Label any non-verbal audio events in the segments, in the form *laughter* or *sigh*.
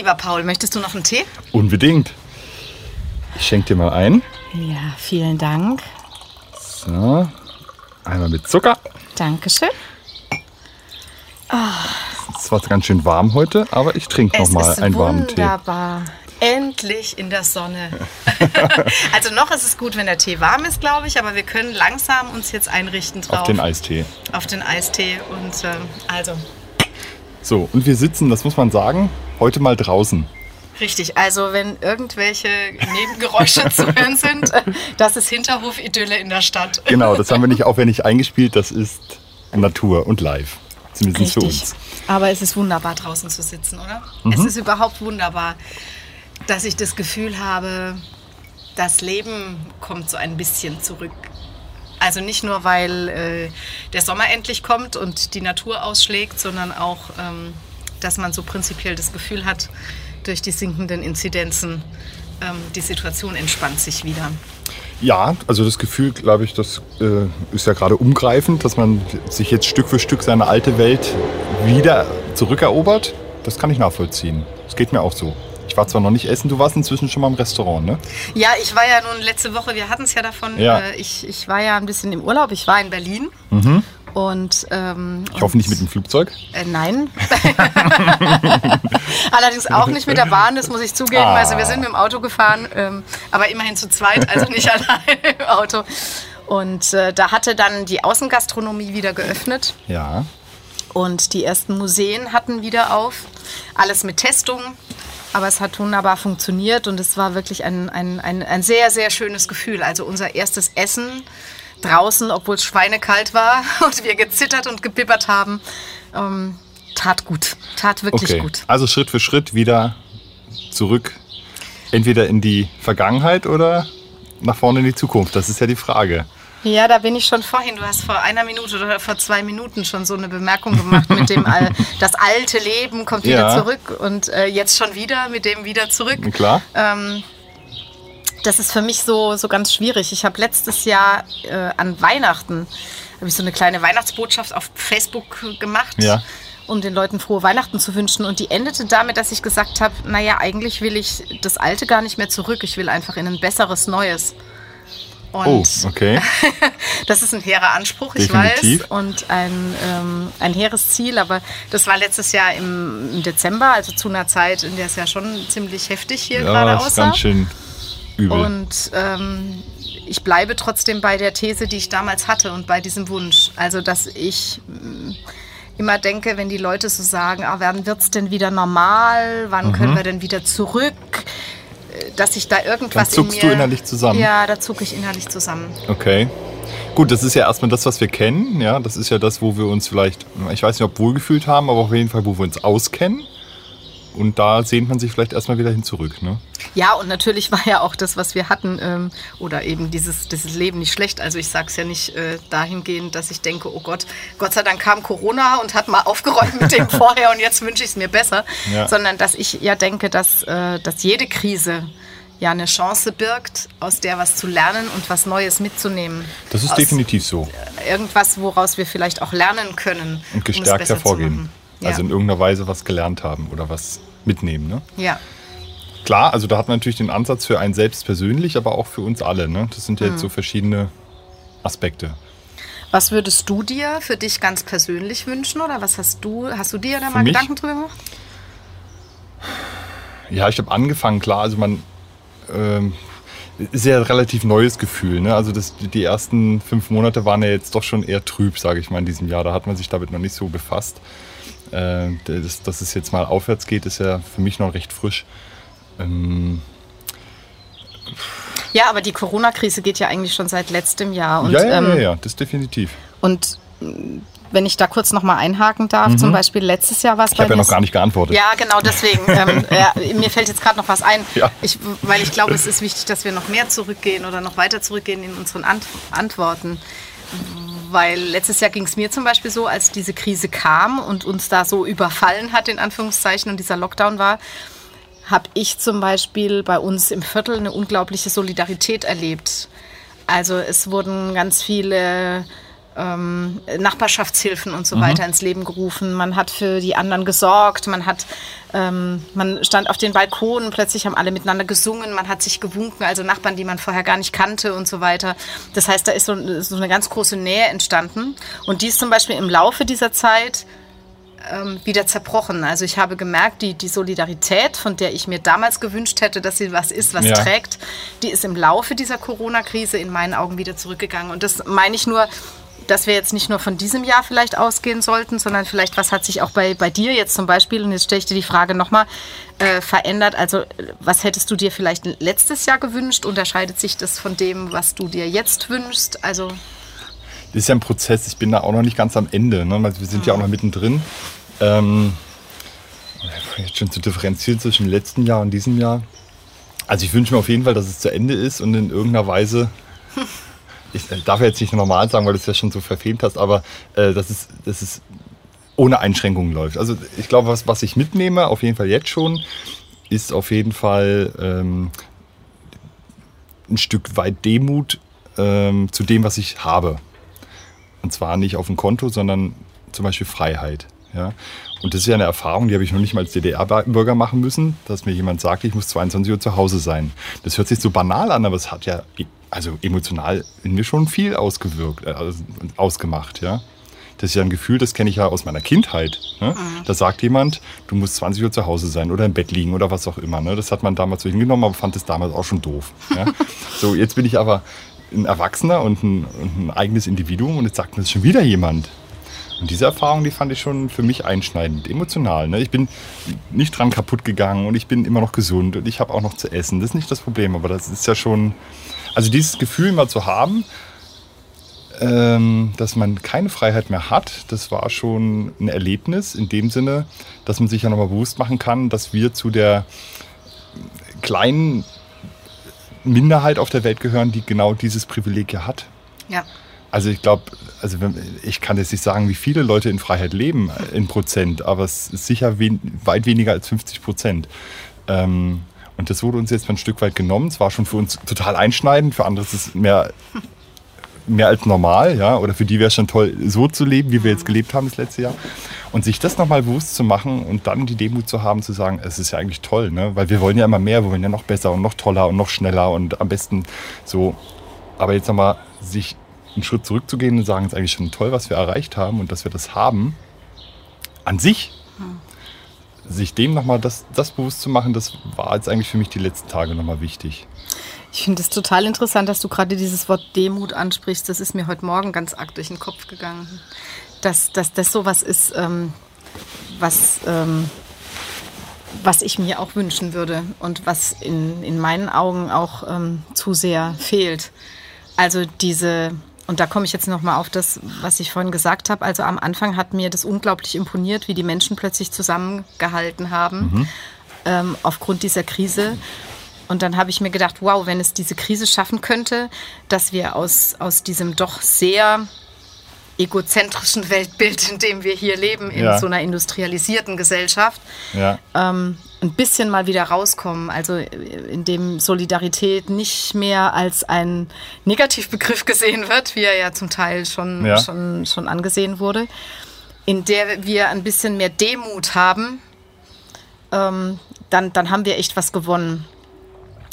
lieber Paul, möchtest du noch einen Tee? Unbedingt. Ich schenke dir mal ein. Ja, vielen Dank. So, einmal mit Zucker. Dankeschön. Es ist zwar ganz schön warm heute, aber ich trinke noch Es mal einen warmen Tee. wunderbar. Endlich in der Sonne. *laughs* also noch ist es gut, wenn der Tee warm ist, glaube ich, aber wir können langsam uns jetzt einrichten drauf. Auf den Eistee. Auf den Eistee. Und ähm, also, So, und wir sitzen, das muss man sagen, heute mal draußen. richtig. Also wenn irgendwelche Nebengeräusche zu hören sind, *laughs* das ist Hinterhof-Idylle in der Stadt. Genau, das haben wir nicht aufwendig eingespielt, das ist Natur und live. Zumindest für Richtig. uns. Aber es ist wunderbar, draußen zu sitzen, oder? Mhm. Es ist überhaupt wunderbar, dass ich das Gefühl habe, das Leben kommt so ein bisschen zurück. Also nicht nur, weil äh, der Sommer endlich kommt und die Natur ausschlägt, sondern auch, ähm, dass man so prinzipiell das Gefühl hat, durch die sinkenden Inzidenzen, ähm, die Situation entspannt sich wieder. Ja, also das Gefühl, glaube ich, das äh, ist ja gerade umgreifend, dass man sich jetzt Stück für Stück seine alte Welt wieder zurückerobert. Das kann ich nachvollziehen. Das geht mir auch so. Ich war zwar noch nicht essen, du warst inzwischen schon mal im Restaurant, ne? Ja, ich war ja nun letzte Woche, wir hatten es ja davon, Ja. Äh, ich, ich war ja ein bisschen im Urlaub, ich war in Berlin. Und, ähm, Ich hoffe nicht mit dem Flugzeug. Äh, nein. *laughs* Allerdings auch nicht mit der Bahn, das muss ich zugeben. Ah. Also wir sind mit dem Auto gefahren, ähm, aber immerhin zu zweit, also nicht *laughs* alleine im Auto. Und äh, da hatte dann die Außengastronomie wieder geöffnet Ja. und die ersten Museen hatten wieder auf. Alles mit Testung, aber es hat wunderbar funktioniert und es war wirklich ein, ein, ein, ein sehr, sehr schönes Gefühl. Also unser erstes Essen draußen, obwohl es schweinekalt war *laughs* und wir gezittert und gebibbert haben, ähm, tat gut, tat wirklich Okay. gut. Also Schritt für Schritt wieder zurück. Entweder in die Vergangenheit oder nach vorne in die Zukunft. Das ist ja die Frage. Ja, da bin ich schon vorhin. Du hast vor einer Minute oder vor zwei Minuten schon so eine Bemerkung gemacht mit dem, All, *laughs* das alte Leben kommt wieder Ja. zurück und äh, jetzt schon wieder mit dem wieder zurück. Klar? Ähm, das ist für mich so, so ganz schwierig. Ich habe letztes Jahr äh, an Weihnachten habe ich so eine kleine Weihnachtsbotschaft auf Facebook gemacht, Ja. um den Leuten frohe Weihnachten zu wünschen. Und die endete damit, dass ich gesagt habe, naja, eigentlich will ich das Alte gar nicht mehr zurück. Ich will einfach in ein besseres Neues. Und Oh, okay. *laughs* das ist ein hehrer Anspruch, ich Definitiv. weiß, und ein, ähm, ein hehres Ziel. Aber das war letztes Jahr im, im Dezember, also zu einer Zeit, in der es ja schon ziemlich heftig hier gerade Ja, ist aussah. ganz schön übel. Und ähm, ich bleibe trotzdem bei der These, die ich damals hatte und bei diesem Wunsch. Also, dass ich mm, immer denke, wenn die Leute so sagen, ah, wann wird es denn wieder normal, wann Mhm. können wir denn wieder zurück, dass ich da irgendwas Dann zuckst in mir... du innerlich zusammen. Ja, da zucke ich innerlich zusammen. Okay. Gut, das ist ja erstmal das, was wir kennen. Ja, das ist ja das, wo wir uns vielleicht, ich weiß nicht, ob wohlgefühlt haben, aber auf jeden Fall, wo wir uns auskennen. Und da sehnt man sich vielleicht erstmal wieder hin zurück. Ne? Ja, und natürlich war ja auch das, was wir hatten, ähm, oder eben dieses, dieses Leben nicht schlecht. Also ich sage es ja nicht äh, dahingehend, dass ich denke, oh Gott, Gott sei Dank kam Corona und hat mal *laughs* aufgeräumt mit dem vorher und jetzt wünsche ich es mir besser. Ja. Sondern dass ich ja denke, dass, äh, dass jede Krise ja eine Chance birgt, aus der was zu lernen und was Neues mitzunehmen. Das ist aus definitiv so. Irgendwas, woraus wir vielleicht auch lernen können. Und um es gestärkt zu hervorgehen. Ja. Also in irgendeiner Weise was gelernt haben oder was mitnehmen. Ne? ja. Klar, also da hat man natürlich den Ansatz für einen selbst persönlich, aber auch für uns alle. Ne? Das sind ja Hm. jetzt so verschiedene Aspekte. Was würdest du dir für dich ganz persönlich wünschen oder was hast du, hast du dir da Für mal mich? Gedanken drüber gemacht? Ja, ich habe angefangen, klar, also man ähm, ist ja ein relativ neues Gefühl. Ne? Also das, die ersten fünf Monate waren ja jetzt doch schon eher trüb, sage ich mal, in diesem Jahr. Da hat man sich damit noch nicht so befasst. Äh, das, dass es jetzt mal aufwärts geht, ist ja für mich noch recht frisch. Ähm, Ja, aber die Corona-Krise geht ja eigentlich schon seit letztem Jahr. Und, ja, ja, ähm, ja, ja, das definitiv. und mh, wenn ich da kurz noch mal einhaken darf, zum Beispiel letztes Jahr war es Mhm. Ich habe ja noch gar nicht geantwortet. Ja, genau deswegen. *laughs* ähm, ja, mir fällt jetzt gerade noch was ein, Ja. ich, weil ich glaube, es ist wichtig, dass wir noch mehr zurückgehen oder noch weiter zurückgehen in unseren Ant Antworten. Weil letztes Jahr ging es mir zum Beispiel so, als diese Krise kam und uns da so überfallen hat, in Anführungszeichen, und dieser Lockdown war, habe ich zum Beispiel bei uns im Viertel eine unglaubliche Solidarität erlebt. Also es wurden ganz viele ähm, Nachbarschaftshilfen und so mhm. weiter ins Leben gerufen. Man hat für die anderen gesorgt. Man hat, ähm, man stand auf den Balkonen. Plötzlich haben alle miteinander gesungen. Man hat sich gewunken, also Nachbarn, die man vorher gar nicht kannte und so weiter. Das heißt, da ist so, so eine ganz große Nähe entstanden. Und die ist zum Beispiel im Laufe dieser Zeit ähm, wieder zerbrochen. Also ich habe gemerkt, die, die Solidarität, von der ich mir damals gewünscht hätte, dass sie was ist, was ja. trägt, die ist im Laufe dieser Corona-Krise in meinen Augen wieder zurückgegangen. Und das meine ich nur, dass wir jetzt nicht nur von diesem Jahr vielleicht ausgehen sollten, sondern vielleicht, was hat sich auch bei, bei dir jetzt zum Beispiel, und jetzt stelle ich dir die Frage nochmal, äh, verändert? Also was hättest du dir vielleicht letztes Jahr gewünscht? Unterscheidet sich das von dem, was du dir jetzt wünschst? Also das ist ja ein Prozess, ich bin da auch noch nicht ganz am Ende. Ne? Also wir sind mhm. ja auch noch mittendrin. Ähm, jetzt schon zu differenzieren zwischen dem letzten Jahr und diesem Jahr. Also ich wünsche mir auf jeden Fall, dass es zu Ende ist und in irgendeiner Weise, *laughs* ich darf jetzt nicht normal sagen, weil du es ja schon so verfemt hast, aber äh, dass, es, dass es ohne Einschränkungen läuft. Also ich glaube, was, was ich mitnehme, auf jeden Fall jetzt schon, ist auf jeden Fall ähm, ein Stück weit Demut ähm, zu dem, was ich habe. Und zwar nicht auf dem Konto, sondern zum Beispiel Freiheit. Ja? Und das ist ja eine Erfahrung, die habe ich noch nicht mal als DDR-Bürger machen müssen, dass mir jemand sagt, ich muss 22 Uhr zu Hause sein. Das hört sich so banal an, aber es hat ja also emotional in mir schon viel ausgewirkt, äh, ausgemacht. Ja? Das ist ja ein Gefühl, das kenne ich ja aus meiner Kindheit. Ne? Mhm. Da sagt jemand, du musst 20 Uhr zu Hause sein oder im Bett liegen oder was auch immer. Ne? Das hat man damals so hingenommen, aber fand es damals auch schon doof. Ja? *laughs* so, jetzt bin ich aber ein Erwachsener und ein, und ein eigenes Individuum und jetzt sagt mir das schon wieder jemand. Und diese Erfahrung, die fand ich schon für mich einschneidend, emotional. Ne? Ich bin nicht dran kaputt gegangen und ich bin immer noch gesund und ich habe auch noch zu essen. Das ist nicht das Problem, aber das ist ja schon, also dieses Gefühl mal zu haben, ähm, dass man keine Freiheit mehr hat, das war schon ein Erlebnis in dem Sinne, dass man sich ja nochmal bewusst machen kann, dass wir zu der kleinen Minderheit auf der Welt gehören, die genau dieses Privileg ja hat. Ja. Also ich glaube, also ich kann jetzt nicht sagen, wie viele Leute in Freiheit leben in Prozent, aber es ist sicher wen, weit weniger als 50 Prozent. Ähm, und das wurde uns jetzt ein Stück weit genommen. Es war schon für uns total einschneidend, für andere ist es mehr, mehr als normal, ja. Oder für die wäre es schon toll, so zu leben, wie wir jetzt gelebt haben das letzte Jahr. Und sich das nochmal bewusst zu machen und dann die Demut zu haben, zu sagen, es ist ja eigentlich toll, ne? Weil wir wollen ja immer mehr, wir wollen ja noch besser und noch toller und noch schneller und am besten so. Aber jetzt nochmal sich einen Schritt zurückzugehen und sagen, es ist eigentlich schon toll, was wir erreicht haben und dass wir das haben, an sich, hm. Sich dem nochmal das, das bewusst zu machen, das war jetzt eigentlich für mich die letzten Tage nochmal wichtig. Ich finde es total interessant, dass du gerade dieses Wort Demut ansprichst. Das ist mir heute Morgen ganz arg durch den Kopf gegangen. Dass, dass das sowas ist, ähm, was, ähm, was ich mir auch wünschen würde und was in, in meinen Augen auch ähm, zu sehr fehlt. Also diese, und da komme ich jetzt nochmal auf das, was ich vorhin gesagt habe. Also am Anfang hat mir das unglaublich imponiert, wie die Menschen plötzlich zusammengehalten haben mhm. ähm, aufgrund dieser Krise. Und dann habe ich mir gedacht, wow, wenn es diese Krise schaffen könnte, dass wir aus, aus diesem doch sehr egozentrischen Weltbild, in dem wir hier leben, in ja. so einer industrialisierten Gesellschaft, ja. ähm, ein bisschen mal wieder rauskommen. Also in dem Solidarität nicht mehr als ein Negativbegriff gesehen wird, wie er ja zum Teil schon, ja. schon, schon angesehen wurde, in der wir ein bisschen mehr Demut haben, ähm, dann, dann haben wir echt was gewonnen.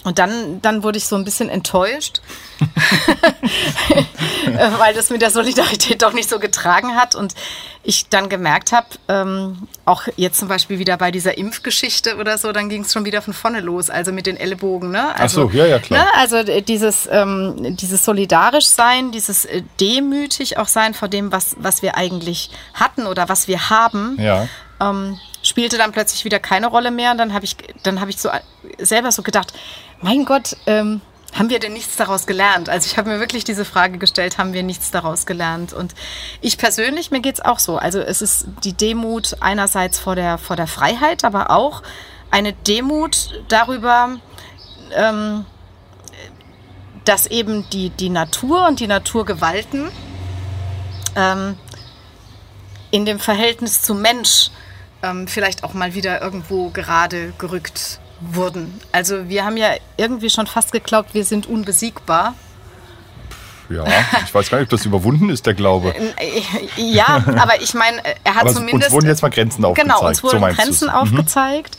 Und dann, dann wurde ich so ein bisschen enttäuscht, *laughs* weil das mit der Solidarität doch nicht so getragen hat. Und ich dann gemerkt habe, ähm, auch jetzt zum Beispiel wieder bei dieser Impfgeschichte oder so, dann ging es schon wieder von vorne los, also mit den Ellenbogen. Ne? Also, Ach so, ja, ja, klar. Ne? Also dieses, ähm, dieses solidarisch sein, dieses äh, demütig auch sein vor dem, was, was wir eigentlich hatten oder was wir haben. Ja. Ähm, spielte dann plötzlich wieder keine Rolle mehr. Und dann habe ich, dann habe ich so selber so gedacht, mein Gott, ähm, haben wir denn nichts daraus gelernt? Also ich habe mir wirklich diese Frage gestellt, haben wir nichts daraus gelernt? Und ich persönlich, mir geht es auch so. Also es ist die Demut einerseits vor der, vor der Freiheit, aber auch eine Demut darüber, ähm, dass eben die, die Natur und die Naturgewalten ähm, in dem Verhältnis zum Mensch ähm, vielleicht auch mal wieder irgendwo gerade gerückt wurden. Also wir haben ja irgendwie schon fast geglaubt, wir sind unbesiegbar. Ja, ich weiß gar nicht, ob das überwunden ist, der Glaube. Äh, ja, aber ich meine, er hat Aber zumindest. uns wurden jetzt mal Grenzen aufgezeigt. Genau, uns wurden so Grenzen du's. aufgezeigt.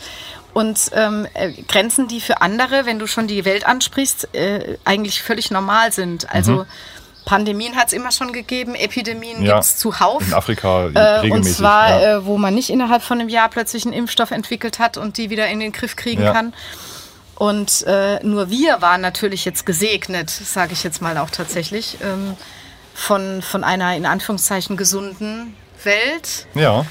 Und ähm, äh, Grenzen, die für andere, wenn du schon die Welt ansprichst, äh, eigentlich völlig normal sind. Also Mhm. Pandemien hat es immer schon gegeben, Epidemien Ja, gibt es zuhauf. In Afrika Äh, regelmäßig. und zwar, ja. äh, wo man nicht innerhalb von einem Jahr plötzlich einen Impfstoff entwickelt hat und die wieder in den Griff kriegen Ja. kann. Und äh, nur wir waren natürlich jetzt gesegnet, sage ich jetzt mal auch tatsächlich, ähm, von, von einer in Anführungszeichen gesunden Welt ja.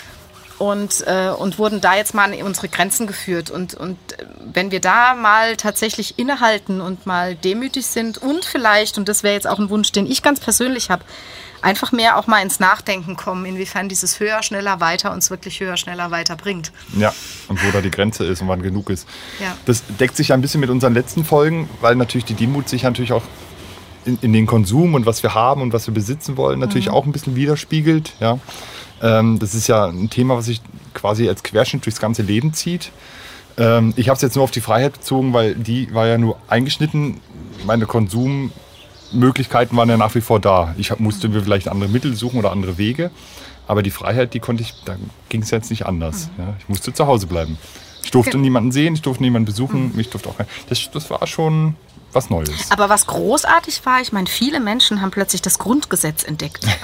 Und, äh, und wurden da jetzt mal an unsere Grenzen geführt. Und, und äh, wenn wir da mal tatsächlich innehalten und mal demütig sind und vielleicht, und das wäre jetzt auch ein Wunsch, den ich ganz persönlich habe, einfach mehr auch mal ins Nachdenken kommen, inwiefern dieses höher, schneller, weiter uns wirklich höher, schneller, weiter bringt. Ja, und wo da die Grenze ist und wann genug ist. Ja. Das deckt sich ja ein bisschen mit unseren letzten Folgen, weil natürlich die Demut sich natürlich auch in, in den Konsum und was wir haben und was wir besitzen wollen, natürlich auch ein bisschen widerspiegelt. Ja. Ähm, das ist ja ein Thema, was sich quasi als Querschnitt durchs ganze Leben zieht. Ähm, ich habe es jetzt nur auf die Freiheit bezogen, weil die war ja nur eingeschnitten. Meine Konsummöglichkeiten waren ja nach wie vor da. Ich musste mir vielleicht andere Mittel suchen oder andere Wege. Aber die Freiheit, die konnte ich, da ging es jetzt nicht anders. Ja. Ich musste zu Hause bleiben. Ich durfte Ge- niemanden sehen, ich durfte niemanden besuchen, ich durfte auch kein, das, das war schon was Neues. Aber was großartig war, ich meine, viele Menschen haben plötzlich das Grundgesetz entdeckt. *laughs*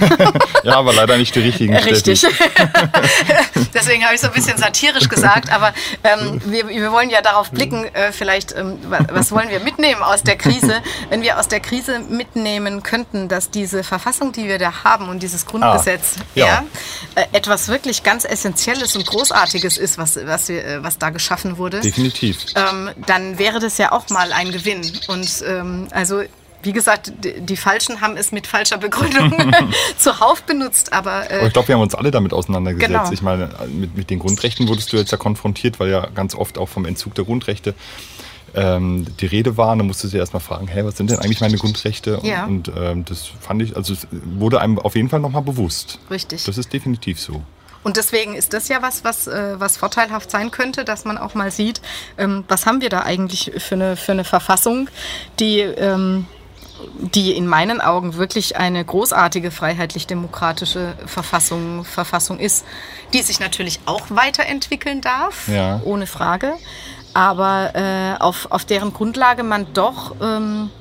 Ja, aber leider nicht die richtigen Richtig. *laughs* *laughs* Deswegen habe ich so ein bisschen satirisch gesagt, aber ähm, wir, wir wollen ja darauf blicken, äh, vielleicht, ähm, wa- was wollen wir mitnehmen aus der Krise? Wenn wir aus der Krise mitnehmen könnten, dass diese Verfassung, die wir da haben und dieses Grundgesetz, Ah, ja. ja. äh, etwas wirklich ganz Essentielles und Großartiges ist, was, was, wir, äh, was da geschaffen wurde, Definitiv. ähm, dann wäre das ja auch mal ein Gewinn. Und ähm, also, wie gesagt, die, Falschen haben es mit falscher Begründung *laughs* *laughs* zuhauf benutzt, aber Aber äh, ich glaube, wir haben uns alle damit auseinandergesetzt. Genau. Ich meine, mit, mit den Grundrechten wurdest du jetzt ja konfrontiert, weil ja ganz oft auch vom Entzug der Grundrechte ähm, die Rede war. Und dann musstest du dir erstmal fragen, hey, was sind denn eigentlich meine Grundrechte? Und, Ja. und ähm, das fand ich, also es wurde einem auf jeden Fall nochmal bewusst. richtig. Das ist definitiv so. Und deswegen ist das ja was, was, äh, was vorteilhaft sein könnte, dass man auch mal sieht, ähm, was haben wir da eigentlich für eine, für eine Verfassung, die, ähm, die in meinen Augen wirklich eine großartige freiheitlich-demokratische Verfassung, Verfassung ist, die sich natürlich auch weiterentwickeln darf, Ja. ohne Frage, aber äh, auf, auf deren Grundlage man doch ähm,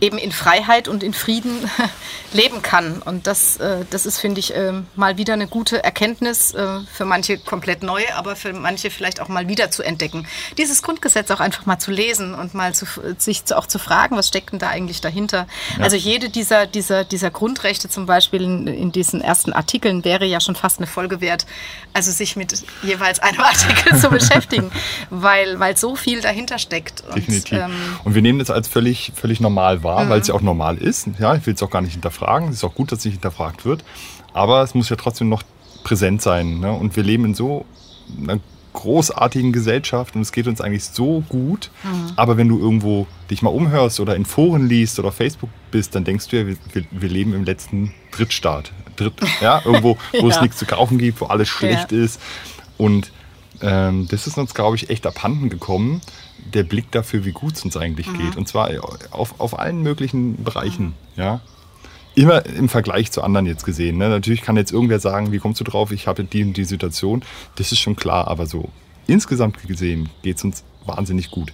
eben in Freiheit und in Frieden *laughs* leben kann. Und das, äh, das ist, finde ich, ähm, mal wieder eine gute Erkenntnis, äh, für manche komplett neu, aber für manche vielleicht auch mal wieder zu entdecken. Dieses Grundgesetz auch einfach mal zu lesen und mal zu, sich zu, auch zu fragen, was steckt denn da eigentlich dahinter. Also jede dieser, dieser, dieser Grundrechte zum Beispiel in, in diesen ersten Artikeln wäre ja schon fast eine Folge wert, also sich mit jeweils einem *laughs* Artikel zu beschäftigen, *laughs* weil, weil so viel dahinter steckt. Und, Definitiv. ähm, und wir nehmen das als völlig, völlig normal wahr, weil es ja auch normal ist. Ja, ich will es auch gar nicht hinterfragen. Es ist auch gut, dass es nicht hinterfragt wird. Aber es muss ja trotzdem noch präsent sein. Ne? Und wir leben in so einer großartigen Gesellschaft und es geht uns eigentlich so gut. Aber wenn du irgendwo dich mal umhörst oder in Foren liest oder auf Facebook bist, dann denkst du ja, wir, wir, leben im letzten Drittstaat. Dritt, ja, *laughs* irgendwo, wo es Ja. nichts zu kaufen gibt, wo alles schlecht Ja. ist. Und ähm, das ist uns, glaube ich, echt abhanden gekommen, der Blick dafür, wie gut es uns eigentlich geht. Und zwar auf, auf allen möglichen Bereichen. Ja? Immer im Vergleich zu anderen jetzt gesehen. Ne? Natürlich kann jetzt irgendwer sagen, wie kommst du drauf, ich habe die und die Situation. Das ist schon klar, aber so insgesamt gesehen geht es uns wahnsinnig gut.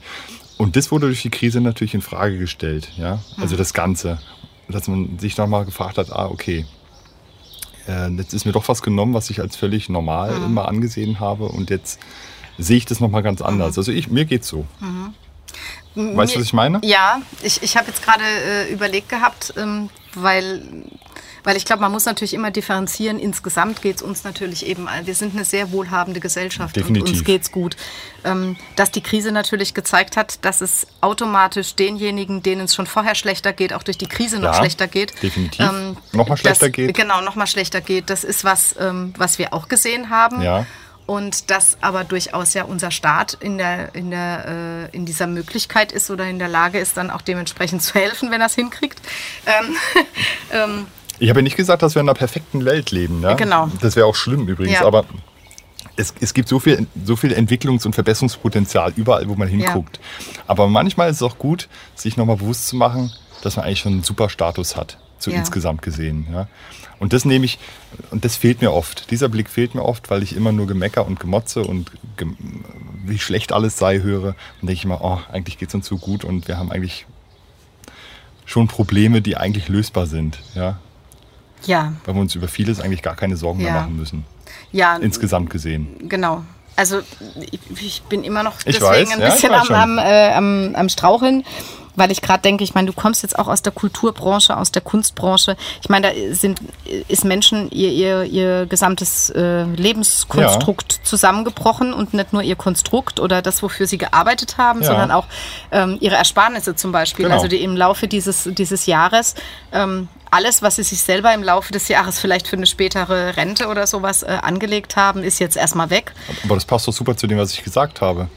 Und das wurde durch die Krise natürlich in Frage gestellt. Ja? Also das Ganze. Dass man sich nochmal gefragt hat, ah, okay, äh, jetzt ist mir doch was genommen, was ich als völlig normal immer angesehen habe. Und jetzt sehe ich das nochmal ganz anders. Also ich, mir geht's so. Weißt du, was ich meine? Ja, ich, ich habe jetzt gerade äh, überlegt gehabt, ähm, weil, weil ich glaube, man muss natürlich immer differenzieren. Insgesamt geht es uns natürlich eben, all- wir sind eine sehr wohlhabende Gesellschaft und Definitiv. uns geht's gut. Ähm, dass die Krise natürlich gezeigt hat, dass es automatisch denjenigen, denen es schon vorher schlechter geht, auch durch die Krise noch Ja, schlechter geht. definitiv. Noch mal schlechter das, geht. Genau, noch mal schlechter geht. Das ist was, ähm, was wir auch gesehen haben. Ja. Und dass aber durchaus ja unser Staat in, der, in, der, äh, in dieser Möglichkeit ist oder in der Lage ist, dann auch dementsprechend zu helfen, wenn er es hinkriegt. Ähm, *laughs* ähm, Ich habe ja nicht gesagt, dass wir in einer perfekten Welt leben. Ne? Genau. Das wäre auch schlimm übrigens. Ja. Aber es, es gibt so viel, so viel Entwicklungs- und Verbesserungspotenzial überall, wo man hinguckt. Aber manchmal ist es auch gut, sich nochmal bewusst zu machen, dass man eigentlich schon einen super Status hat, so Ja. insgesamt gesehen. Ja. Und das nehme ich, und das fehlt mir oft. Dieser Blick fehlt mir oft, weil ich immer nur Gemecker und Gemotze und gem wie schlecht alles sei höre. Und denke ich immer, oh, eigentlich geht es uns so gut und wir haben eigentlich schon Probleme, die eigentlich lösbar sind. Ja. Ja, Weil wir uns über vieles eigentlich gar keine Sorgen mehr Ja. machen müssen. ja, Insgesamt gesehen. genau. Also ich, ich bin immer noch deswegen weiß, ein bisschen am, am, äh, am, am Straucheln, weil ich gerade denke, ich meine, du kommst jetzt auch aus der Kulturbranche, aus der Kunstbranche. Ich meine, da sind, ist Menschen ihr, ihr, ihr gesamtes äh, Lebenskonstrukt zusammengebrochen und nicht nur ihr Konstrukt oder das, wofür sie gearbeitet haben, Ja. sondern auch ähm, ihre Ersparnisse zum Beispiel. Genau. Also die im Laufe dieses, dieses Jahres ähm, alles, was sie sich selber im Laufe des Jahres vielleicht für eine spätere Rente oder sowas äh, angelegt haben, ist jetzt erstmal weg. Aber das passt doch super zu dem, was ich gesagt habe.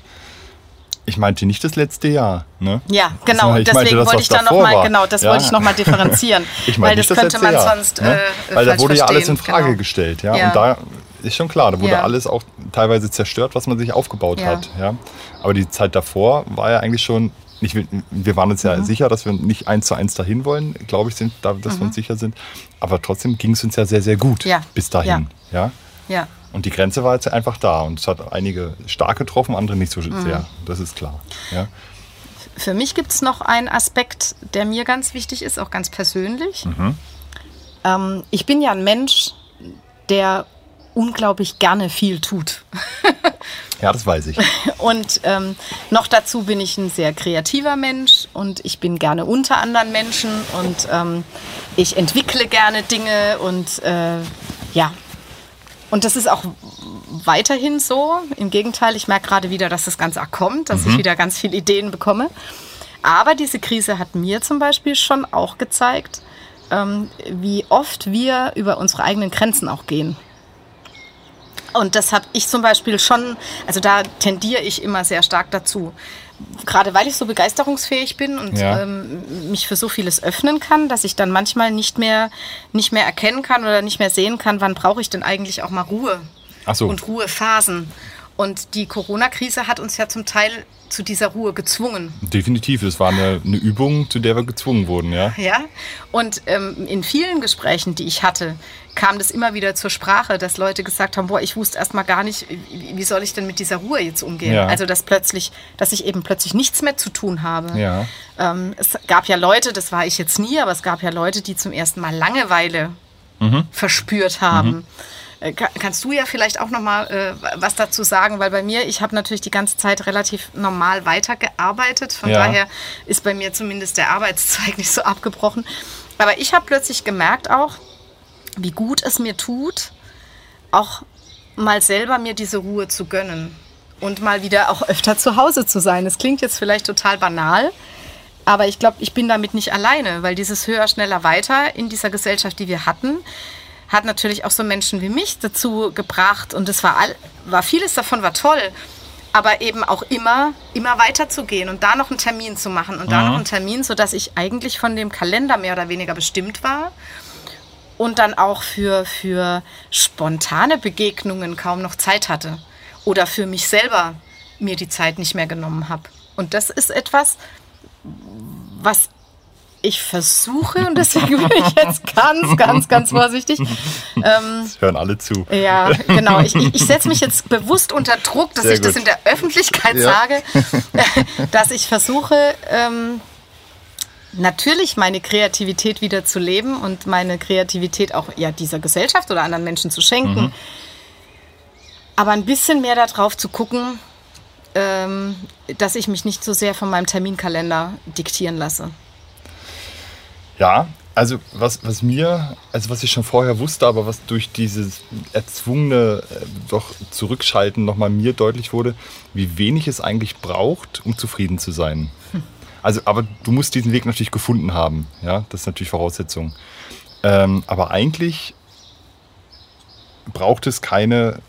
Ich meinte nicht das letzte Jahr. Ne? Ja, genau. Sondern ich meinte Deswegen das, wollte ich da nochmal, genau, das Ja. wollte ich nochmal *laughs* differenzieren. Ich weil meine das nicht könnte letzte man Jahr, sonst ne? äh, Weil da wurde ja alles in Frage genau. gestellt. Ja? Ja. Und da ist schon klar, da wurde Ja. alles auch teilweise zerstört, was man sich aufgebaut hat. Ja? Aber die Zeit davor war ja eigentlich schon. Nicht, wir waren uns ja Mhm. sicher, dass wir nicht eins zu eins dahin wollen, glaube ich, sind, da, dass wir uns sicher sind. Aber trotzdem ging es uns ja sehr, sehr gut Mhm. Bis dahin. Ja. Ja. Und die Grenze war jetzt einfach da. Und es hat einige stark getroffen, andere nicht so Mhm. sehr. Das ist klar. Ja. Für mich gibt es noch einen Aspekt, der mir ganz wichtig ist, auch ganz persönlich. Mhm. Ähm, ich bin ja ein Mensch, der unglaublich gerne viel tut. *laughs* ja, das weiß ich. Und ähm, noch dazu bin ich ein sehr kreativer Mensch und ich bin gerne unter anderen Menschen und ähm, ich entwickle gerne Dinge und äh, ja. Und das ist auch weiterhin so. Im Gegenteil, ich merke gerade wieder, dass das ganz arg kommt, dass ich wieder ganz viele Ideen bekomme. Aber diese Krise hat mir zum Beispiel schon auch gezeigt, ähm, wie oft wir über unsere eigenen Grenzen auch gehen. Und das habe ich zum Beispiel schon, also da tendiere ich immer sehr stark dazu. Gerade weil ich so begeisterungsfähig bin und Ja. ähm, mich für so vieles öffnen kann, dass ich dann manchmal nicht mehr, nicht mehr erkennen kann oder nicht mehr sehen kann, wann brauche ich denn eigentlich auch mal Ruhe so. und Ruhephasen. Und die Corona-Krise hat uns ja zum Teil zu dieser Ruhe gezwungen. Definitiv, das war eine, eine Übung, zu der wir gezwungen wurden, ja. Ja, und ähm, in vielen Gesprächen, die ich hatte, kam das immer wieder zur Sprache, dass Leute gesagt haben, boah, ich wusste erst mal gar nicht, wie soll ich denn mit dieser Ruhe jetzt umgehen? Ja. Also, dass plötzlich, dass ich eben plötzlich nichts mehr zu tun habe. Ja. Ähm, es gab ja Leute, das war ich jetzt nie, aber es gab ja Leute, die zum ersten Mal Langeweile Mhm. verspürt haben. Ka- Kannst du ja vielleicht auch noch mal äh, was dazu sagen, weil bei mir, ich habe natürlich die ganze Zeit relativ normal weitergearbeitet. Von Ja. daher ist bei mir zumindest der Arbeitszweig *laughs* nicht so abgebrochen. Aber ich habe plötzlich gemerkt auch, wie gut es mir tut, auch mal selber mir diese Ruhe zu gönnen und mal wieder auch *laughs* öfter zu Hause zu sein. Das klingt jetzt vielleicht total banal, aber ich glaube, ich bin damit nicht alleine, weil dieses höher, schneller, weiter in dieser Gesellschaft, die wir hatten, hat natürlich auch so Menschen wie mich dazu gebracht und es war, all, war vieles davon war toll, aber eben auch immer, immer weiterzugehen und da noch einen Termin zu machen und da noch einen Termin, sodass ich eigentlich von dem Kalender mehr oder weniger bestimmt war und dann auch für, für spontane Begegnungen kaum noch Zeit hatte oder für mich selber mir die Zeit nicht mehr genommen habe. Und das ist etwas, was ich versuche, und deswegen bin ich jetzt ganz, ganz, ganz vorsichtig. Das hören alle zu. Ja, genau. Ich, ich, ich setze mich jetzt bewusst unter Druck, dass Sehr ich das gut. in der Öffentlichkeit Ja. sage, *laughs* dass ich versuche, ähm, natürlich meine Kreativität wieder zu leben und meine Kreativität auch ja, dieser Gesellschaft oder anderen Menschen zu schenken. Mhm. Aber ein bisschen mehr darauf zu gucken, ähm, dass ich mich nicht so sehr von meinem Terminkalender diktieren lasse. Ja, also was, was mir, also was ich schon vorher wusste, aber was durch dieses erzwungene äh, doch Zurückschalten nochmal mir deutlich wurde, wie wenig es eigentlich braucht, um zufrieden zu sein. Also, aber du musst diesen Weg natürlich gefunden haben, ja, das ist natürlich Voraussetzung. Ähm, aber eigentlich braucht es keine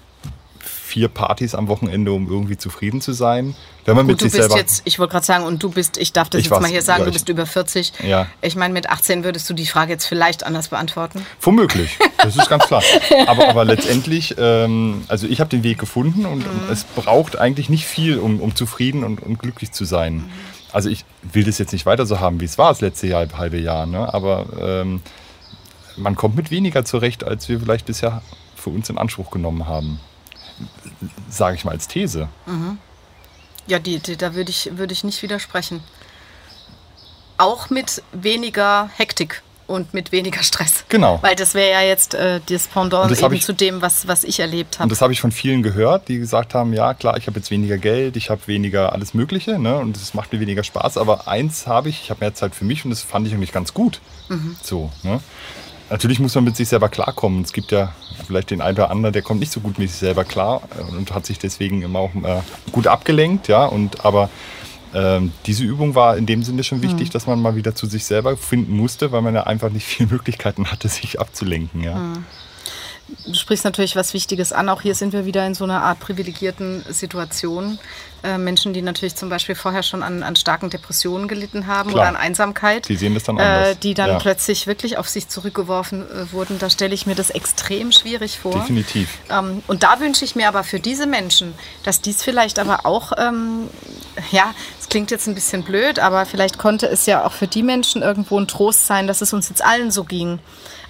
vier Partys am Wochenende, um irgendwie zufrieden zu sein. Wenn man mit Gut, du sich bist selber jetzt, ich wollte gerade sagen, und du bist, ich darf das Ich jetzt mal hier sagen, ja, du ich- bist über 40. Ja. Ich meine, mit 18 würdest du die Frage jetzt vielleicht anders beantworten. Womöglich, das ist ganz klar. *laughs* Aber, aber letztendlich, ähm, also ich habe den Weg gefunden und, Mhm. und es braucht eigentlich nicht viel, um, um zufrieden und, und glücklich zu sein. Also ich will das jetzt nicht weiter so haben, wie es war das letzte Jahr, halbe Jahr, ne? aber ähm, man kommt mit weniger zurecht, als wir vielleicht bisher für uns in Anspruch genommen haben. Sage ich mal als These. Mhm. Ja, die, die, da würde ich, würd ich nicht widersprechen. Auch mit weniger Hektik und mit weniger Stress. Genau. Weil das wäre ja jetzt äh, das Pendant das eben ich, zu dem, was, was ich erlebt habe. Und das habe ich von vielen gehört, die gesagt haben, ja klar, ich habe jetzt weniger Geld, ich habe weniger alles Mögliche ne, und es macht mir weniger Spaß. Aber eins habe ich, ich habe mehr Zeit für mich und das fand ich eigentlich ganz gut. Mhm. So, ne? Natürlich muss man mit sich selber klarkommen. Es gibt ja vielleicht den einen oder anderen, der kommt nicht so gut mit sich selber klar äh, und hat sich deswegen immer auch äh, gut abgelenkt, ja. Und aber ähm, diese Übung war in dem Sinne schon wichtig, mhm. dass man mal wieder zu sich selber finden musste, weil man ja einfach nicht viele *laughs* Möglichkeiten hatte, sich abzulenken. Ja. Mhm. Du sprichst natürlich was Wichtiges an. Auch hier sind wir wieder in so einer Art privilegierten Situation. Äh, Menschen, die natürlich zum Beispiel vorher schon an, an starken Depressionen gelitten haben Klar. oder an Einsamkeit, die sehen das dann anders. Äh, die dann ja. plötzlich wirklich auf sich zurückgeworfen äh, wurden. Da stelle ich mir das extrem schwierig vor. Definitiv. Ähm, und da wünsche ich mir aber für diese Menschen, dass dies vielleicht aber auch, ähm, ja, es klingt jetzt ein bisschen blöd, aber vielleicht konnte es ja auch für die Menschen irgendwo ein Trost sein, dass es uns jetzt allen so ging.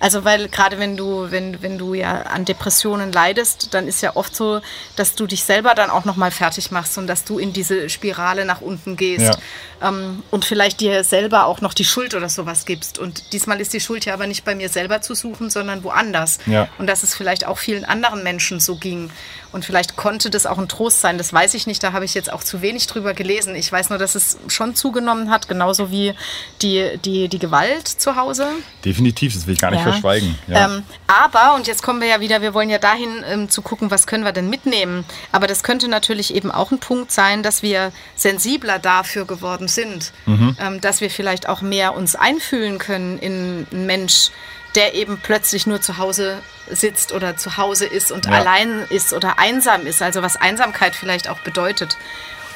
Also weil gerade wenn du, wenn, wenn du ja an Depressionen leidest, dann ist ja oft so, dass du dich selber dann auch nochmal fertig machst und dass du in diese Spirale nach unten gehst. Ja. Ähm, und vielleicht dir selber auch noch die Schuld oder sowas gibst. Und diesmal ist die Schuld ja aber nicht bei mir selber zu suchen, sondern woanders. Ja. Und dass es vielleicht auch vielen anderen Menschen so ging. Und vielleicht konnte das auch ein Trost sein, das weiß ich nicht, da habe ich jetzt auch zu wenig drüber gelesen. Ich weiß nur, dass es schon zugenommen hat, genauso wie die, die, die Gewalt zu Hause. Definitiv, das will ich gar nicht ja. verschweigen. Ja. Ähm, aber, und jetzt kommen wir ja wieder, wir wollen ja dahin ähm, zu gucken, was können wir denn mitnehmen. Aber das könnte natürlich eben auch ein Punkt sein, dass wir sensibler dafür geworden sind, mhm. ähm, dass wir vielleicht auch mehr uns einfühlen können in einen Mensch, der eben plötzlich nur zu Hause sitzt oder zu Hause ist und ja. allein ist oder einsam ist, also was Einsamkeit vielleicht auch bedeutet.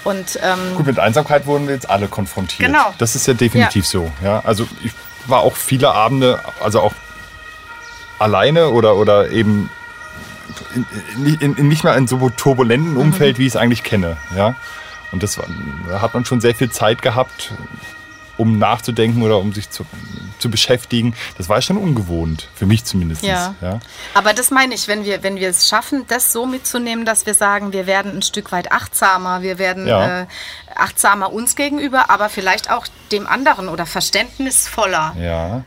Und, ähm, Gut, mit Einsamkeit wurden wir jetzt alle konfrontiert. Genau. Das ist ja definitiv ja. so. Ja? Also ich war auch viele Abende, also auch alleine oder, oder eben in, in, in nicht mehr in so turbulenten mhm. Umfeld, mhm. wie ich es eigentlich kenne. Ja? Und das war, da hat man schon sehr viel Zeit gehabt, um nachzudenken oder um sich zu, zu beschäftigen. Das war schon ungewohnt, für mich zumindest. Ja. ja. Aber das meine ich, wenn wir, wenn wir es schaffen, das so mitzunehmen, dass wir sagen, wir werden ein Stück weit achtsamer, wir werden ja. äh, achtsamer uns gegenüber, aber vielleicht auch dem anderen oder verständnisvoller ja.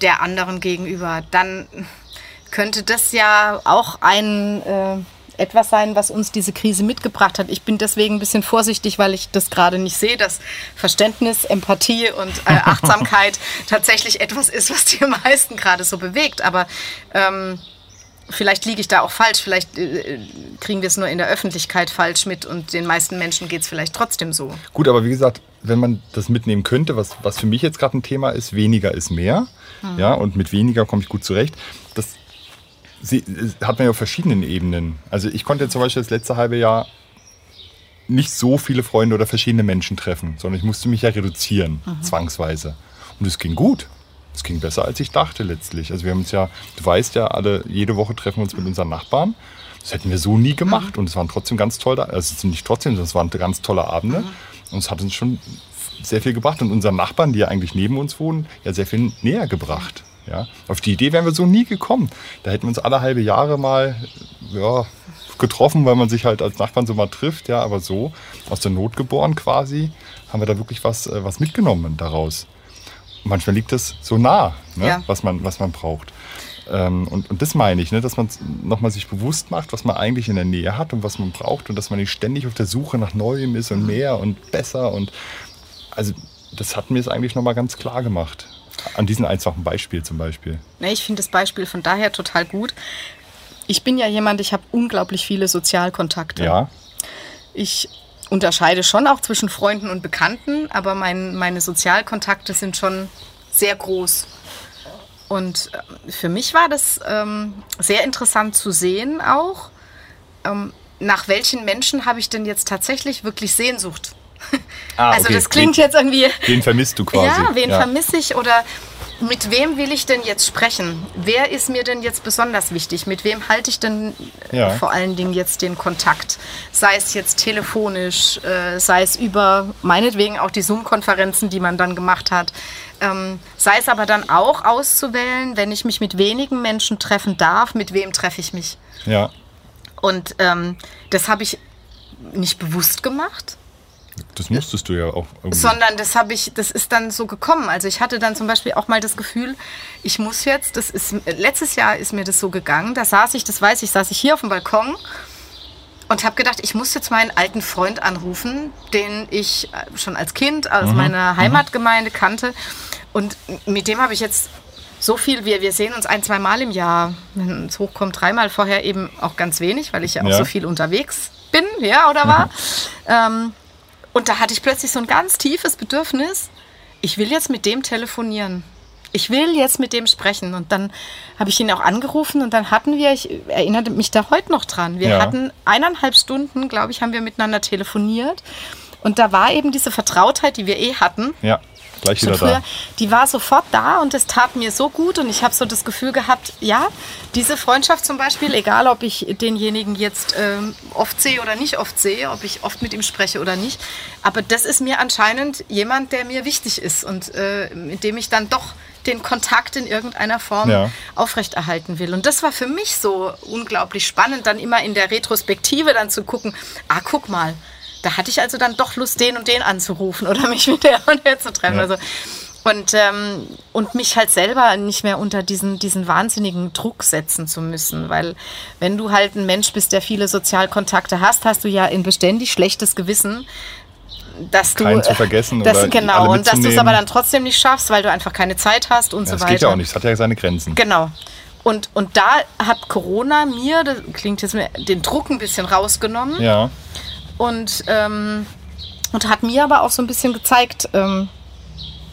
der anderen gegenüber, dann könnte das ja auch ein äh, etwas sein, was uns diese Krise mitgebracht hat. Ich bin deswegen ein bisschen vorsichtig, weil ich das gerade nicht sehe, dass Verständnis, Empathie und äh, *laughs* Achtsamkeit tatsächlich etwas ist, was die *laughs* meisten gerade so bewegt. Aber ähm, vielleicht liege ich da auch falsch, vielleicht äh, kriegen wir es nur in der Öffentlichkeit falsch mit und den meisten Menschen geht es vielleicht trotzdem so. Gut, aber wie gesagt, wenn man das mitnehmen könnte, was, was für mich jetzt gerade ein Thema ist, weniger ist mehr. Hm. Ja, und mit weniger komme ich gut zurecht. Das sie, hat man ja auf verschiedenen Ebenen. Also ich konnte zum Beispiel das letzte halbe Jahr nicht so viele Freunde oder verschiedene Menschen treffen, sondern ich musste mich ja reduzieren, mhm. zwangsweise. Und es ging gut. Es ging besser, als ich dachte letztlich. Also wir haben uns ja, du weißt ja, alle jede Woche treffen wir uns mit unseren Nachbarn. Das hätten wir so nie gemacht mhm. und es waren trotzdem ganz tolle, also nicht trotzdem, sondern es waren ganz tolle Abende mhm. und es hat uns schon sehr viel gebracht und unseren Nachbarn, die ja eigentlich neben uns wohnen, ja sehr viel näher gebracht. Ja? Auf die Idee wären wir so nie gekommen. Da hätten wir uns alle halbe Jahre mal ja, getroffen, weil man sich halt als Nachbarn so mal trifft. Ja, aber so aus der Not geboren quasi haben wir da wirklich was, äh, was mitgenommen daraus. Und manchmal liegt das so nah, ne? ja. was, man, was man braucht. Ähm, und, und das meine ich, ne? dass man nochmal sich bewusst macht, was man eigentlich in der Nähe hat und was man braucht und dass man nicht ständig auf der Suche nach Neuem ist und mhm. mehr und besser. Und also das hat mir es eigentlich nochmal ganz klar gemacht. An diesem einfachen Beispiel zum Beispiel. Nee, ich finde das Beispiel von daher total gut. Ich bin ja jemand, ich habe unglaublich viele Sozialkontakte. Ja. Ich unterscheide schon auch zwischen Freunden und Bekannten, aber mein, meine Sozialkontakte sind schon sehr groß. Und äh, für mich war das ähm, sehr interessant zu sehen auch, ähm, nach welchen Menschen habe ich denn jetzt tatsächlich wirklich Sehnsucht. Ah, also okay. das klingt wen, jetzt irgendwie. Wen vermisst du quasi? Ja, wen ja. vermisse ich oder mit wem will ich denn jetzt sprechen? Wer ist mir denn jetzt besonders wichtig? Mit wem halte ich denn äh, Ja. vor allen Dingen jetzt den Kontakt? Sei es jetzt telefonisch, äh, sei es über meinetwegen auch die Zoom-Konferenzen, die man dann gemacht hat. Ähm, sei es aber dann auch auszuwählen, wenn ich mich mit wenigen Menschen treffen darf, mit wem treffe ich mich? Ja. Und ähm, das habe ich nicht bewusst gemacht, Das musstest du ja auch irgendwie. sondern das habe ich, das ist dann so gekommen. Also ich hatte dann zum Beispiel auch mal das Gefühl, ich muss jetzt, das ist letztes Jahr ist mir das so gegangen. Da saß ich, das weiß ich, saß ich hier auf dem Balkon und habe gedacht, ich muss jetzt meinen alten Freund anrufen, den ich äh, schon als Kind aus meiner Heimatgemeinde kannte. Und mit dem habe ich jetzt so viel, wir, wir sehen uns ein, zwei Mal im Jahr, wenn es hochkommt, dreimal vorher eben auch ganz wenig, weil ich ja auch Ja. so viel unterwegs bin, ja, oder war. Ähm, und da hatte ich plötzlich so ein ganz tiefes Bedürfnis, ich will jetzt mit dem telefonieren. Ich will jetzt mit dem sprechen. Und dann habe ich ihn auch angerufen und dann hatten wir, ich erinnerte mich da heute noch dran, wir Ja. hatten eineinhalb Stunden, glaube ich, haben wir miteinander telefoniert. Und da war eben diese Vertrautheit, die wir eh hatten, ja, gleich wieder früher, da. die war sofort da und es tat mir so gut und ich habe so das Gefühl gehabt, ja, diese Freundschaft zum Beispiel, egal ob ich denjenigen jetzt ähm, oft sehe oder nicht oft sehe, ob ich oft mit ihm spreche oder nicht, aber das ist mir anscheinend jemand, der mir wichtig ist und äh, mit dem ich dann doch den Kontakt in irgendeiner Form Ja. aufrechterhalten will. Und das war für mich so unglaublich spannend, dann immer in der Retrospektive dann zu gucken, ah, guck mal, da hatte ich also dann doch Lust, den und den anzurufen oder mich mit der und der zu treffen. Ja. Also, und, ähm, und mich halt selber nicht mehr unter diesen, diesen wahnsinnigen Druck setzen zu müssen. Weil wenn du halt ein Mensch bist, der viele Sozialkontakte hast, hast du ja ein beständig schlechtes Gewissen, dass du. Keinen zu vergessen dass, oder Genau, und dass du es aber dann trotzdem nicht schaffst, weil du einfach keine Zeit hast und Ja, so das weiter. geht ja auch nicht, es hat ja seine Grenzen. Genau. Und, und da hat Corona mir, das klingt jetzt mir, den Druck ein bisschen rausgenommen Ja, und, ähm, und hat mir aber auch so ein bisschen gezeigt, ähm,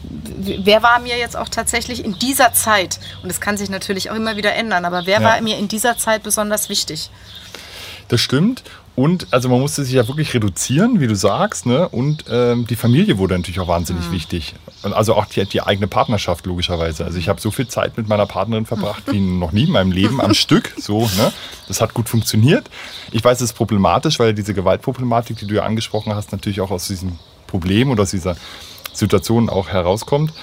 wer war mir jetzt auch tatsächlich in dieser Zeit, und das kann sich natürlich auch immer wieder ändern, aber wer Ja. war mir in dieser Zeit besonders wichtig? Das stimmt. Und also man musste sich ja wirklich reduzieren, wie du sagst, ne? Und ähm, die Familie wurde natürlich auch wahnsinnig Mhm. wichtig. Und also auch die, die eigene Partnerschaft, logischerweise. Also ich habe so viel Zeit mit meiner Partnerin verbracht wie *laughs* noch nie in meinem Leben am Stück. So, ne? Das hat gut funktioniert. Ich weiß, es ist problematisch, weil diese Gewaltproblematik, die du ja angesprochen hast, natürlich auch aus diesem Problem oder aus dieser Situation auch herauskommt.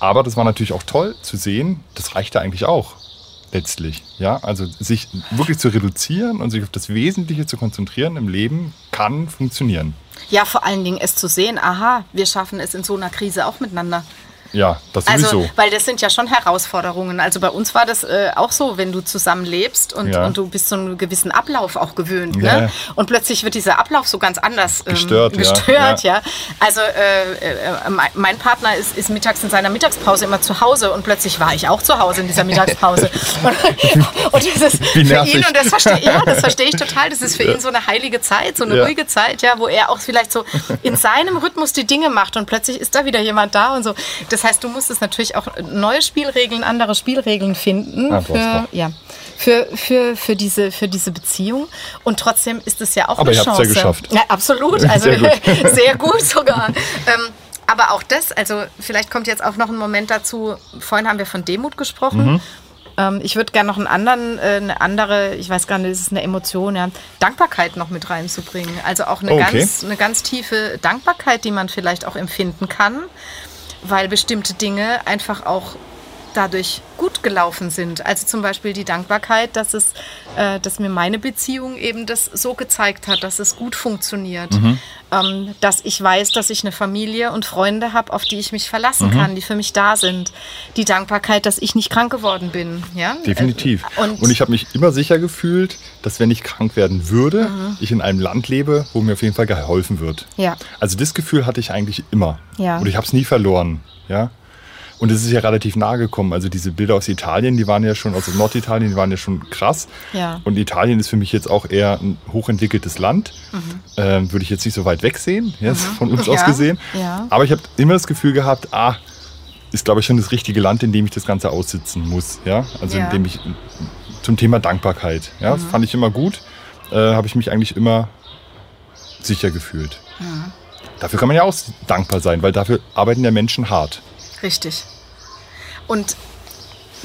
Aber das war natürlich auch toll zu sehen, das reichte eigentlich auch letztlich. Ja, also sich wirklich zu reduzieren und sich auf das Wesentliche zu konzentrieren im Leben kann funktionieren. Ja, vor allen Dingen es zu sehen, aha, wir schaffen es in so einer Krise auch miteinander. Ja, das sowieso. Also, weil das sind ja schon Herausforderungen. Also bei uns war das äh, auch so, wenn du zusammen lebst und, Ja. und du bist so einen gewissen Ablauf auch gewöhnt. Ja. Ne? Und plötzlich wird dieser Ablauf so ganz anders ähm, Gestört, ja. gestört Ja. ja. Also äh, äh, mein- mein Partner ist, ist mittags in seiner Mittagspause immer zu Hause und plötzlich war ich auch zu Hause in dieser Mittagspause. *laughs* und, und das ist Wie für ihn, und das verstehe ja, das verstehe ich total, das ist für ihn so eine heilige Zeit, so eine ruhige Zeit, ja, wo er auch vielleicht so in seinem Rhythmus die Dinge macht und plötzlich ist da wieder jemand da und so. Das heißt, du musstest natürlich auch neue Spielregeln, andere Spielregeln finden Ah, für, ja, für, für, für, diese, für diese Beziehung. Und trotzdem ist es ja auch Aber eine ihr habt's ja Chance. geschafft. Ja, absolut. *laughs* Also Sehr gut. *laughs* sehr gut sogar. ähm, aber auch das, also vielleicht kommt jetzt auch noch ein Moment dazu. Vorhin haben wir von Demut gesprochen. Mhm. Ähm, ich würde gerne noch einen anderen, äh, eine andere, ich weiß gar nicht, ist es eine Emotion, ja, Dankbarkeit noch mit reinzubringen. Also auch eine, Okay. ganz, eine ganz tiefe Dankbarkeit, die man vielleicht auch empfinden kann, weil bestimmte Dinge einfach auch dadurch gut gelaufen sind. Also zum Beispiel die Dankbarkeit, dass es, äh, dass mir meine Beziehung eben das so gezeigt hat, dass es gut funktioniert, ähm, dass ich weiß, dass ich eine Familie und Freunde habe, auf die ich mich verlassen kann, die für mich da sind. Die Dankbarkeit, dass ich nicht krank geworden bin. Ja? Definitiv. Äh, Und, Und, ich habe mich immer sicher gefühlt, dass wenn ich krank werden würde, Mhm. ich in einem Land lebe, wo mir auf jeden Fall geholfen wird. Ja. Also das Gefühl hatte ich eigentlich immer. Ja. Und ich habe es nie verloren. Ja. Und es ist ja relativ nahe gekommen. Also diese Bilder aus Italien, die waren ja schon, aus Norditalien, die waren ja schon krass. Ja. Und Italien ist für mich jetzt auch eher ein hochentwickeltes Land. Ähm, würde ich jetzt nicht so weit wegsehen, jetzt von uns Mhm. Ja, aus gesehen. ja. Aber ich habe immer das Gefühl gehabt, ah, ist glaube ich schon das richtige Land, in dem ich das Ganze aussitzen muss. Ja. Also Ja. in dem ich zum Thema Dankbarkeit. Ja, das fand ich immer gut. Äh, habe ich mich eigentlich immer sicher gefühlt. Dafür kann man ja auch dankbar sein, weil dafür arbeiten ja Menschen hart. Richtig. Und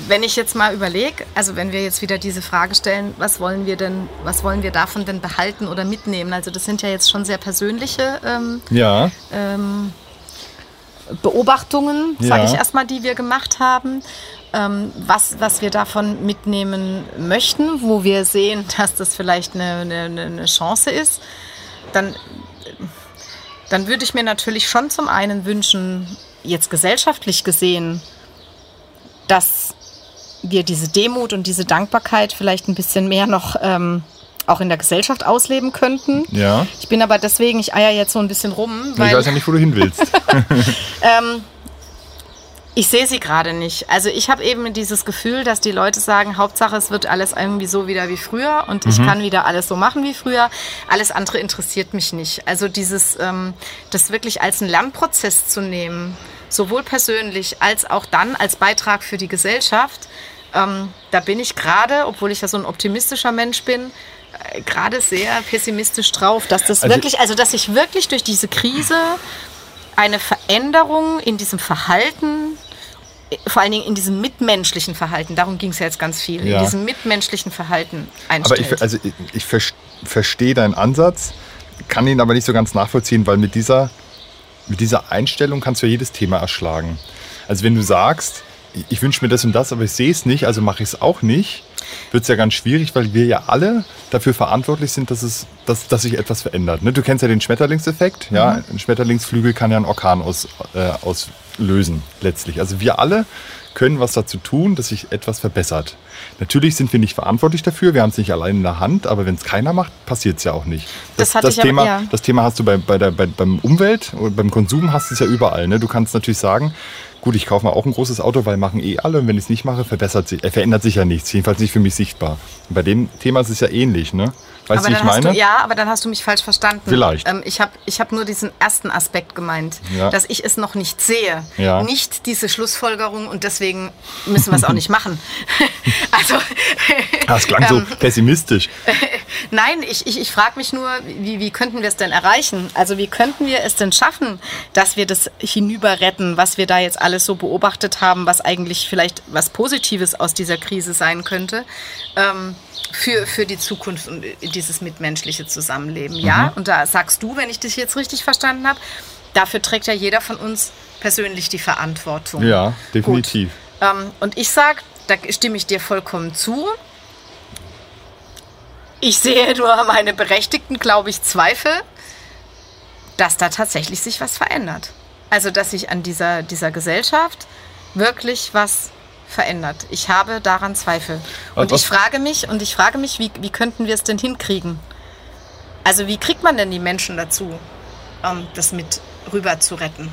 wenn ich jetzt mal überlege, also wenn wir jetzt wieder diese Frage stellen, was wollen wir denn, was wollen wir davon denn behalten oder mitnehmen? Also das sind ja jetzt schon sehr persönliche ähm, Ja. ähm, Beobachtungen, Ja. sage ich erstmal, die wir gemacht haben. Ähm, was, was wir davon mitnehmen möchten, wo wir sehen, *laughs* dass das vielleicht eine, eine, eine Chance ist, dann, dann würde ich mir natürlich schon zum einen wünschen, jetzt gesellschaftlich gesehen, dass wir diese Demut und diese Dankbarkeit vielleicht ein bisschen mehr noch ähm, auch in der Gesellschaft ausleben könnten. Ja. Ich bin aber deswegen, ich eier jetzt so ein bisschen rum, Ich weiß ja nicht, wo du hin willst. *laughs* ähm, ich sehe sie gerade nicht. Also ich habe eben dieses Gefühl, dass die Leute sagen, Hauptsache es wird alles irgendwie so wieder wie früher und ich kann wieder alles so machen wie früher. Alles andere interessiert mich nicht. Also dieses, ähm, das wirklich als einen Lernprozess zu nehmen, sowohl persönlich als auch dann als Beitrag für die Gesellschaft, ähm, da bin ich gerade, obwohl ich ja so ein optimistischer Mensch bin, äh, gerade sehr pessimistisch drauf, dass das Also- wirklich, also dass sich wirklich durch diese Krise eine Veränderung in diesem Verhalten, vor allen Dingen in diesem mitmenschlichen Verhalten, darum ging es ja jetzt ganz viel, Ja. in diesem mitmenschlichen Verhalten Aber einstellt. ich, also ich, ich ver- verstehe deinen Ansatz, kann ihn aber nicht so ganz nachvollziehen, weil mit dieser, mit dieser Einstellung kannst du ja jedes Thema erschlagen. Also wenn du sagst, ich, wünsche mir das und das, aber ich sehe es nicht, also mache ich es auch nicht, wird es ja ganz schwierig, weil wir ja alle dafür verantwortlich sind, dass, es, dass, dass sich etwas verändert. Ne? Du kennst ja den Schmetterlingseffekt. Ja? Ein Schmetterlingsflügel kann ja einen Orkan aus, äh, auslösen, letztlich. Also wir alle können was dazu tun, dass sich etwas verbessert. Natürlich sind wir nicht verantwortlich dafür, wir haben es nicht allein in der Hand, aber wenn es keiner macht, passiert es ja auch nicht. Das ich aber- Thema, ja. das Thema hast du bei, bei der, bei, beim Umwelt und beim Konsum hast du es ja überall. Ne? Du kannst natürlich sagen, gut, ich kaufe mal auch ein großes Auto, weil machen eh alle und wenn ich es nicht mache, verbessert sich, äh, verändert sich ja nichts, jedenfalls nicht für mich sichtbar. Und bei dem Thema ist es ja ähnlich, ne? Weißt du, wie ich meine? du, ja, aber dann hast du mich falsch verstanden. Vielleicht. Ähm, ich habe ich hab nur diesen ersten Aspekt gemeint, Ja. dass ich es noch nicht sehe. Ja. Nicht diese Schlussfolgerung und deswegen müssen wir es auch nicht machen. *laughs* *laughs* also, Das klang so ähm, pessimistisch. *laughs* Nein, ich, ich, ich frage mich nur, wie, wie könnten wir es denn erreichen? Also wie könnten wir es denn schaffen, dass wir das hinüber retten, was wir da jetzt alles so beobachtet haben, was eigentlich vielleicht was Positives aus dieser Krise sein könnte, ähm, für, für die Zukunft und dieses mitmenschliche Zusammenleben. Ja, und da sagst du, wenn ich dich jetzt richtig verstanden habe, dafür trägt ja jeder von uns persönlich die Verantwortung. Ja, definitiv. Ähm, und ich sage, da stimme ich dir vollkommen zu. Ich sehe nur meine berechtigten, glaube ich, Zweifel, dass da tatsächlich sich was verändert. Also, dass sich an dieser, dieser Gesellschaft wirklich was verändert. Ich habe daran Zweifel. Und ich frage mich, und ich frage mich, wie, wie könnten wir es denn hinkriegen? Also, wie kriegt man denn die Menschen dazu, ähm, das mit rüber zu retten?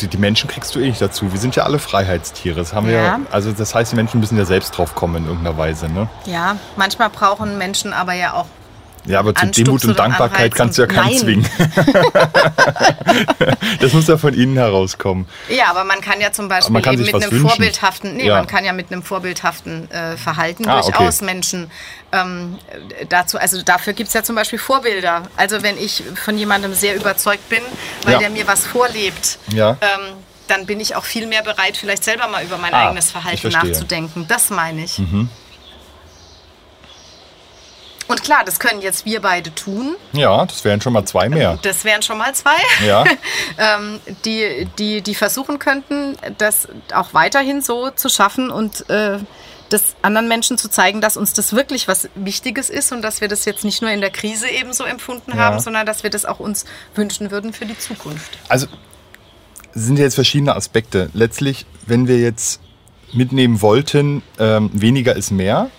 Die, Menschen kriegst du eh nicht dazu. Wir sind ja alle Freiheitstiere. Das haben wir Ja. ja. Also das heißt, die Menschen müssen ja selbst drauf kommen in irgendeiner Weise. Ne? Ja, manchmal brauchen Menschen aber ja auch Ja, aber zu Anstupsen Demut und Dankbarkeit Anreizen. kannst du ja keinen Nein. zwingen. *laughs* das muss ja von innen herauskommen. Ja, aber man kann ja zum Beispiel mit einem wünschen. vorbildhaften, nee, Ja. man kann ja mit einem vorbildhaften äh, Verhalten Ah, okay. durchaus Menschen ähm, dazu, also dafür gibt es ja zum Beispiel Vorbilder. Also wenn ich von jemandem sehr überzeugt bin, weil Ja. der mir was vorlebt, Ja. ähm, dann bin ich auch viel mehr bereit, vielleicht selber mal über mein Ah, eigenes Verhalten. Mhm. nachzudenken. Das meine ich. Und klar, das können jetzt wir beide tun. Ja, das wären schon mal zwei mehr. Das wären schon mal zwei. Ja, *laughs* ähm, die, die, die versuchen könnten, das auch weiterhin so zu schaffen und äh, das anderen Menschen zu zeigen, dass uns das wirklich was Wichtiges ist und dass wir das jetzt nicht nur in der Krise eben so empfunden Ja. haben, sondern dass wir das auch uns wünschen würden für die Zukunft. also es sind jetzt verschiedene Aspekte. Letztlich, wenn wir jetzt mitnehmen wollten, ähm, weniger ist mehr,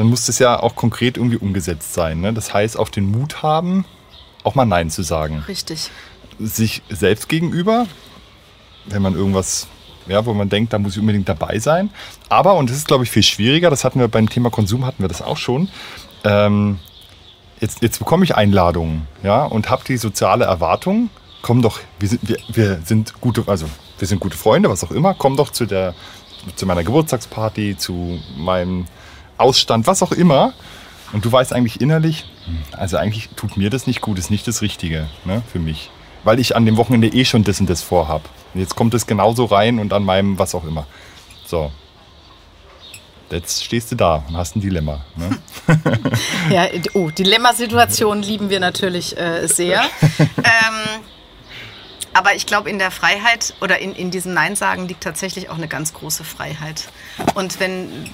dann muss das ja auch konkret irgendwie umgesetzt sein. Ne? Das heißt, auch den Mut haben, auch mal Nein zu sagen. Richtig. sich selbst gegenüber, wenn man irgendwas, ja, wo man denkt, da muss ich unbedingt dabei sein. Aber, und das ist, glaube ich, viel schwieriger, das hatten wir beim Thema Konsum, hatten wir das auch schon, ähm, jetzt, jetzt bekomme ich Einladungen, ja, und habe die soziale Erwartung, komm doch, wir sind, wir, wir sind gute, also wir sind gute Freunde, was auch immer, komm doch zu der, zu meiner Geburtstagsparty, zu meinem Ausstand, was auch immer. Und du weißt eigentlich innerlich, also eigentlich tut mir das nicht gut, ist nicht das Richtige ne, für mich. Weil ich an dem Wochenende eh schon das und das vorhab. Und jetzt kommt es genauso rein und an meinem was auch immer. So. Jetzt stehst du da und hast ein Dilemma. Ne? *laughs* ja, oh, Dilemmasituationen lieben wir natürlich äh, sehr. *laughs* ähm, aber ich glaube, in der Freiheit oder in, in diesem Nein sagen liegt tatsächlich auch eine ganz große Freiheit. Und wenn,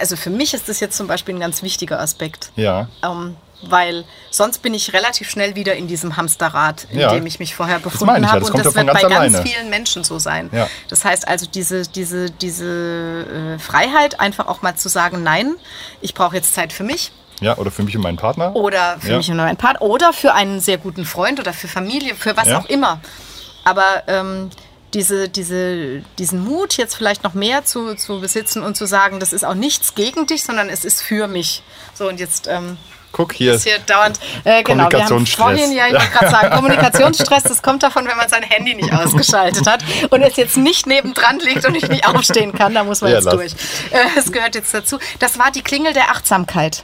also für mich ist das jetzt zum Beispiel ein ganz wichtiger Aspekt. Ja. Ähm, weil sonst bin ich relativ schnell wieder in diesem Hamsterrad, in Ja. dem ich mich vorher befunden ich ja, habe. Und das wird bei ganz ganz alleine. vielen Menschen so sein. Ja. Das heißt also, diese, diese, diese äh, Freiheit, einfach auch mal zu sagen, nein, ich brauche jetzt Zeit für mich Ja, oder für mich und meinen Partner. oder für mich und meinen Partner oder für einen sehr guten Freund oder für Familie, für was auch immer. Aber ähm, diese, diese, diesen Mut, jetzt vielleicht noch mehr zu, zu besitzen und zu sagen, das ist auch nichts gegen dich, sondern es ist für mich. So, und jetzt ähm, Guck hier. ist hier dauernd. Äh, genau, wir haben Kommunikationsstress. vorhin, ja, ich wollte gerade sagen, *laughs* Kommunikationsstress, das kommt davon, wenn man sein Handy nicht ausgeschaltet hat und es jetzt nicht nebendran liegt und ich nicht aufstehen kann, da muss man Ja, jetzt lass. durch. Äh, Es gehört jetzt dazu. Das war die Klingel der Achtsamkeit.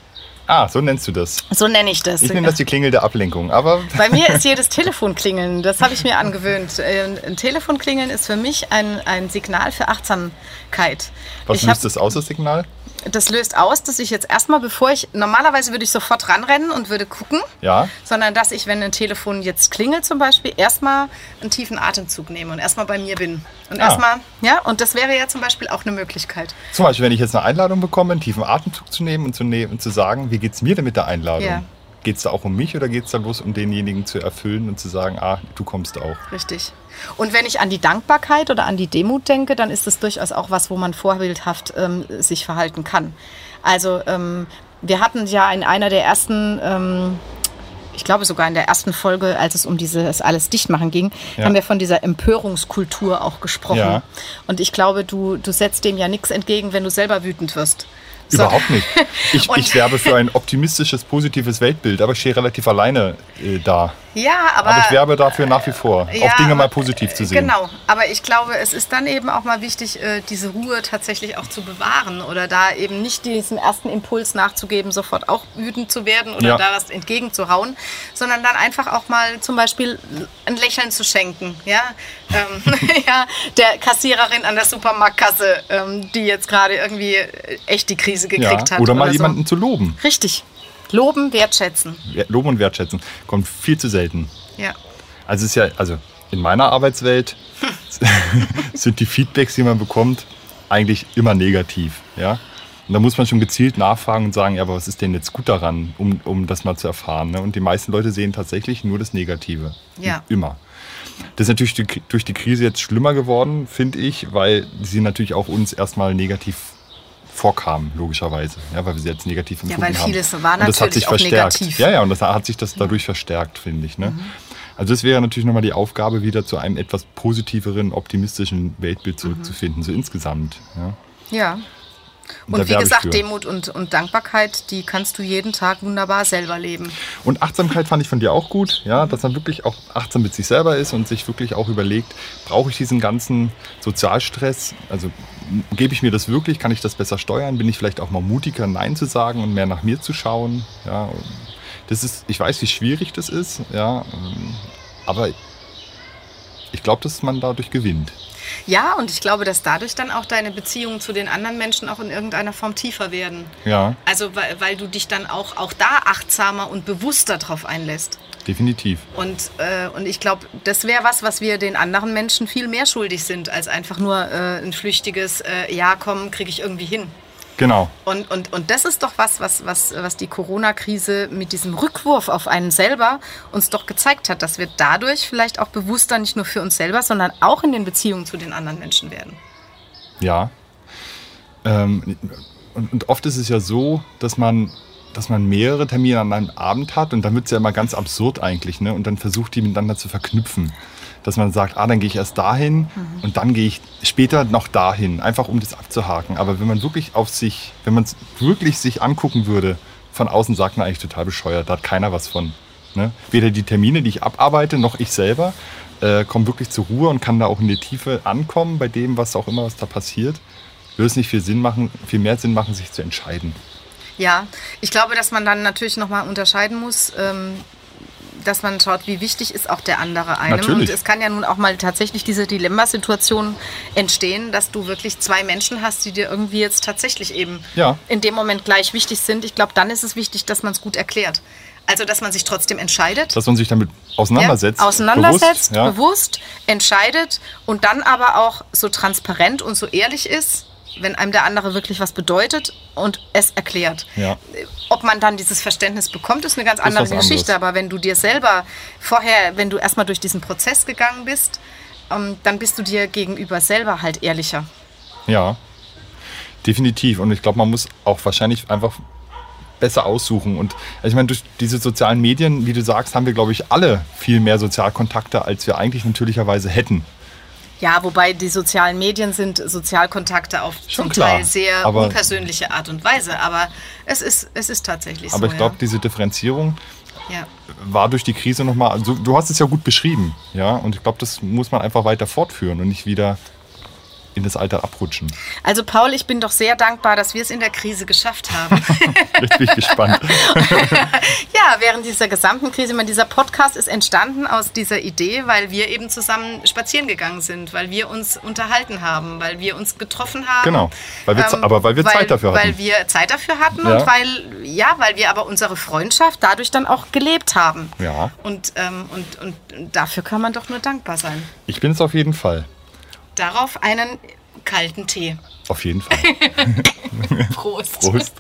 Ah, so nennst du das. So nenne ich das. Ich nenne das die Klingel der Ablenkung. Aber *laughs* Bei mir ist *laughs* jedes Telefon klingeln, das habe ich mir angewöhnt. Äh, Ein Telefon klingeln ist für mich ein, ein Signal für Achtsamkeit. was ich löst das aus, das Signal? Das löst aus, dass ich jetzt erstmal, bevor ich, normalerweise würde ich sofort ranrennen und würde gucken, Ja. sondern dass ich, wenn ein Telefon jetzt klingelt zum Beispiel, erstmal einen tiefen Atemzug nehme und erstmal bei mir bin. Und Ah. erstmal, ja, und das wäre ja zum Beispiel auch eine Möglichkeit. Zum Beispiel, wenn ich jetzt eine Einladung bekomme, einen tiefen Atemzug zu nehmen und zu, ne und zu sagen, wie geht es mir denn mit der Einladung? Ja. Geht es da auch um mich oder geht es da bloß um denjenigen zu erfüllen und zu sagen, ah, du kommst auch? Richtig. Und wenn ich an die Dankbarkeit oder an die Demut denke, dann ist das durchaus auch was, wo man vorbildhaft ähm, sich verhalten kann. Also ähm, wir hatten ja in einer der ersten, ähm, ich glaube sogar in der ersten Folge, als es um dieses alles Dichtmachen ging, Ja. haben wir von dieser Empörungskultur auch gesprochen. Ja. Und ich glaube, du, du setzt dem ja nichts entgegen, wenn du selber wütend wirst. So. Überhaupt nicht. *laughs* Ich, ich werbe für ein optimistisches, positives Weltbild, aber ich stehe relativ alleine äh, da. Ja, aber, Aber ich werbe dafür nach wie vor, Ja, auch Dinge mal positiv zu sehen. Genau, aber ich glaube, es ist dann eben auch mal wichtig, äh, diese Ruhe tatsächlich auch zu bewahren oder da eben nicht diesem ersten Impuls nachzugeben, sofort auch wütend zu werden oder Ja. da was entgegenzuhauen, sondern dann einfach auch mal zum Beispiel ein Lächeln zu schenken. Ja, ähm, *laughs* ja der Kassiererin an der Supermarktkasse, ähm, die jetzt gerade irgendwie echt die Krise Ja. gekriegt hat. Oder mal so. jemanden zu loben. Richtig. Loben, wertschätzen. Loben und wertschätzen kommt viel zu selten. Ja. Also es ist ja, also in meiner Arbeitswelt *laughs* sind die Feedbacks, die man bekommt, eigentlich immer negativ. Ja? Und da muss man schon gezielt nachfragen und sagen, ja, aber was ist denn jetzt gut daran, um, um das mal zu erfahren. Ne? Und die meisten Leute sehen tatsächlich nur das Negative. Ja. Immer. Das ist natürlich durch die- durch die Krise jetzt schlimmer geworden, finde ich, weil sie natürlich auch uns erstmal negativ vorkamen, logischerweise. Ja, weil wir sie jetzt negativ empfunden weil haben. vieles war und das hat natürlich sich auch verstärkt. negativ. Ja, ja, und das hat sich das dadurch verstärkt, finde ich. Ne? Also das wäre natürlich nochmal die Aufgabe, wieder zu einem etwas positiveren, optimistischen Weltbild zurückzufinden, so insgesamt. Ja. Ja. Und Und wie gesagt, für. Demut und, und Dankbarkeit, die kannst du jeden Tag wunderbar selber leben. Und Achtsamkeit fand ich von dir auch gut, ja, dass man wirklich auch achtsam mit sich selber ist und sich wirklich auch überlegt, brauche ich diesen ganzen Sozialstress? Also gebe ich mir das wirklich? Kann ich das besser steuern? Bin ich vielleicht auch mal mutiger, Nein zu sagen und mehr nach mir zu schauen? Ja, das ist, ich weiß, wie schwierig das ist, ja, ähm, aber ich glaube, dass man dadurch gewinnt. Ja, und ich glaube, dass dadurch dann auch deine Beziehungen zu den anderen Menschen auch in irgendeiner Form tiefer werden. Ja, Also weil, weil du dich dann auch, auch da achtsamer und bewusster drauf einlässt. definitiv. Und, äh, und ich glaube, das wäre was, was wir den anderen Menschen viel mehr schuldig sind, als einfach nur äh, ein flüchtiges äh, Ja, komm, kriege ich irgendwie hin. Genau. Und, und, und das ist doch was, was, was, was die Corona-Krise mit diesem Rückwurf auf einen selber uns doch gezeigt hat, dass wir dadurch vielleicht auch bewusster nicht nur für uns selber, sondern auch in den Beziehungen zu den anderen Menschen werden. Ja. Ähm, und, und oft ist es ja so, dass man, dass man mehrere Termine an einem Abend hat und dann wird es ja immer ganz absurd eigentlich, ne? Und dann versucht die miteinander zu verknüpfen. Dass man sagt, ah, dann gehe ich erst dahin und dann gehe ich später noch dahin, einfach um das abzuhaken. Aber wenn man wirklich auf sich, wenn man es wirklich sich angucken würde, von außen sagt man eigentlich total bescheuert, da hat keiner was von. Ne? Weder die Termine, die ich abarbeite, noch ich selber äh, komme wirklich zur Ruhe und kann da auch in die Tiefe ankommen bei dem, was auch immer, was da passiert. Würde es nicht viel Sinn machen, viel mehr Sinn machen, sich zu entscheiden. Ja, ich glaube, dass man dann natürlich nochmal unterscheiden muss. Ähm, dass man schaut, wie wichtig ist auch der andere einem. Natürlich. Und es kann ja nun auch mal tatsächlich diese Dilemmasituation entstehen, dass du wirklich zwei Menschen hast, die dir irgendwie jetzt tatsächlich eben Ja. in dem Moment gleich wichtig sind. Ich glaube, dann ist es wichtig, dass man es gut erklärt. Also, dass man sich trotzdem entscheidet. Dass man sich damit auseinandersetzt. Ja, auseinandersetzt, bewusst, ja. bewusst, entscheidet und dann aber auch so transparent und so ehrlich ist, wenn einem der andere wirklich was bedeutet und es erklärt. Ja. Ob man dann dieses Verständnis bekommt, ist eine ganz andere was anderes. Geschichte. Aber wenn du dir selber vorher, wenn du erstmal durch diesen Prozess gegangen bist, ähm, dann bist du dir gegenüber selber halt ehrlicher. Ja, definitiv. Und ich glaube, man muss auch wahrscheinlich einfach besser aussuchen. Und ich meine, durch diese sozialen Medien, wie du sagst, haben wir, glaube ich, alle viel mehr Sozialkontakte, als wir eigentlich natürlicherweise hätten. Ja, wobei die sozialen Medien sind Sozialkontakte auf Schon zum klar, Teil sehr aber- unpersönliche Art und Weise. Aber es ist, es ist tatsächlich Aber so. ich glaube, diese Differenzierung ja. war durch die Krise nochmal, also du hast es ja gut beschrieben, ja, und ich glaube, das muss man einfach weiter fortführen und nicht wieder in das Alter abrutschen. Also Paul, ich bin doch sehr dankbar, dass wir es in der Krise geschafft haben. *laughs* Jetzt bin ich gespannt. *laughs* ja, während dieser gesamten Krise, ich meine, dieser Podcast ist entstanden aus dieser Idee, weil wir eben zusammen spazieren gegangen sind, weil wir uns unterhalten haben, weil wir uns getroffen haben. Ähm, Genau. Weil wir Z- aber weil wir Zeit dafür hatten. Weil wir Zeit dafür hatten Ja. und weil, ja, weil wir aber unsere Freundschaft dadurch dann auch gelebt haben. Ja. Und, ähm, und, und dafür kann man doch nur dankbar sein. Ich bin es auf jeden Fall. Darauf einen kalten Tee. Auf jeden Fall. *laughs* *laughs* Prost. Prost.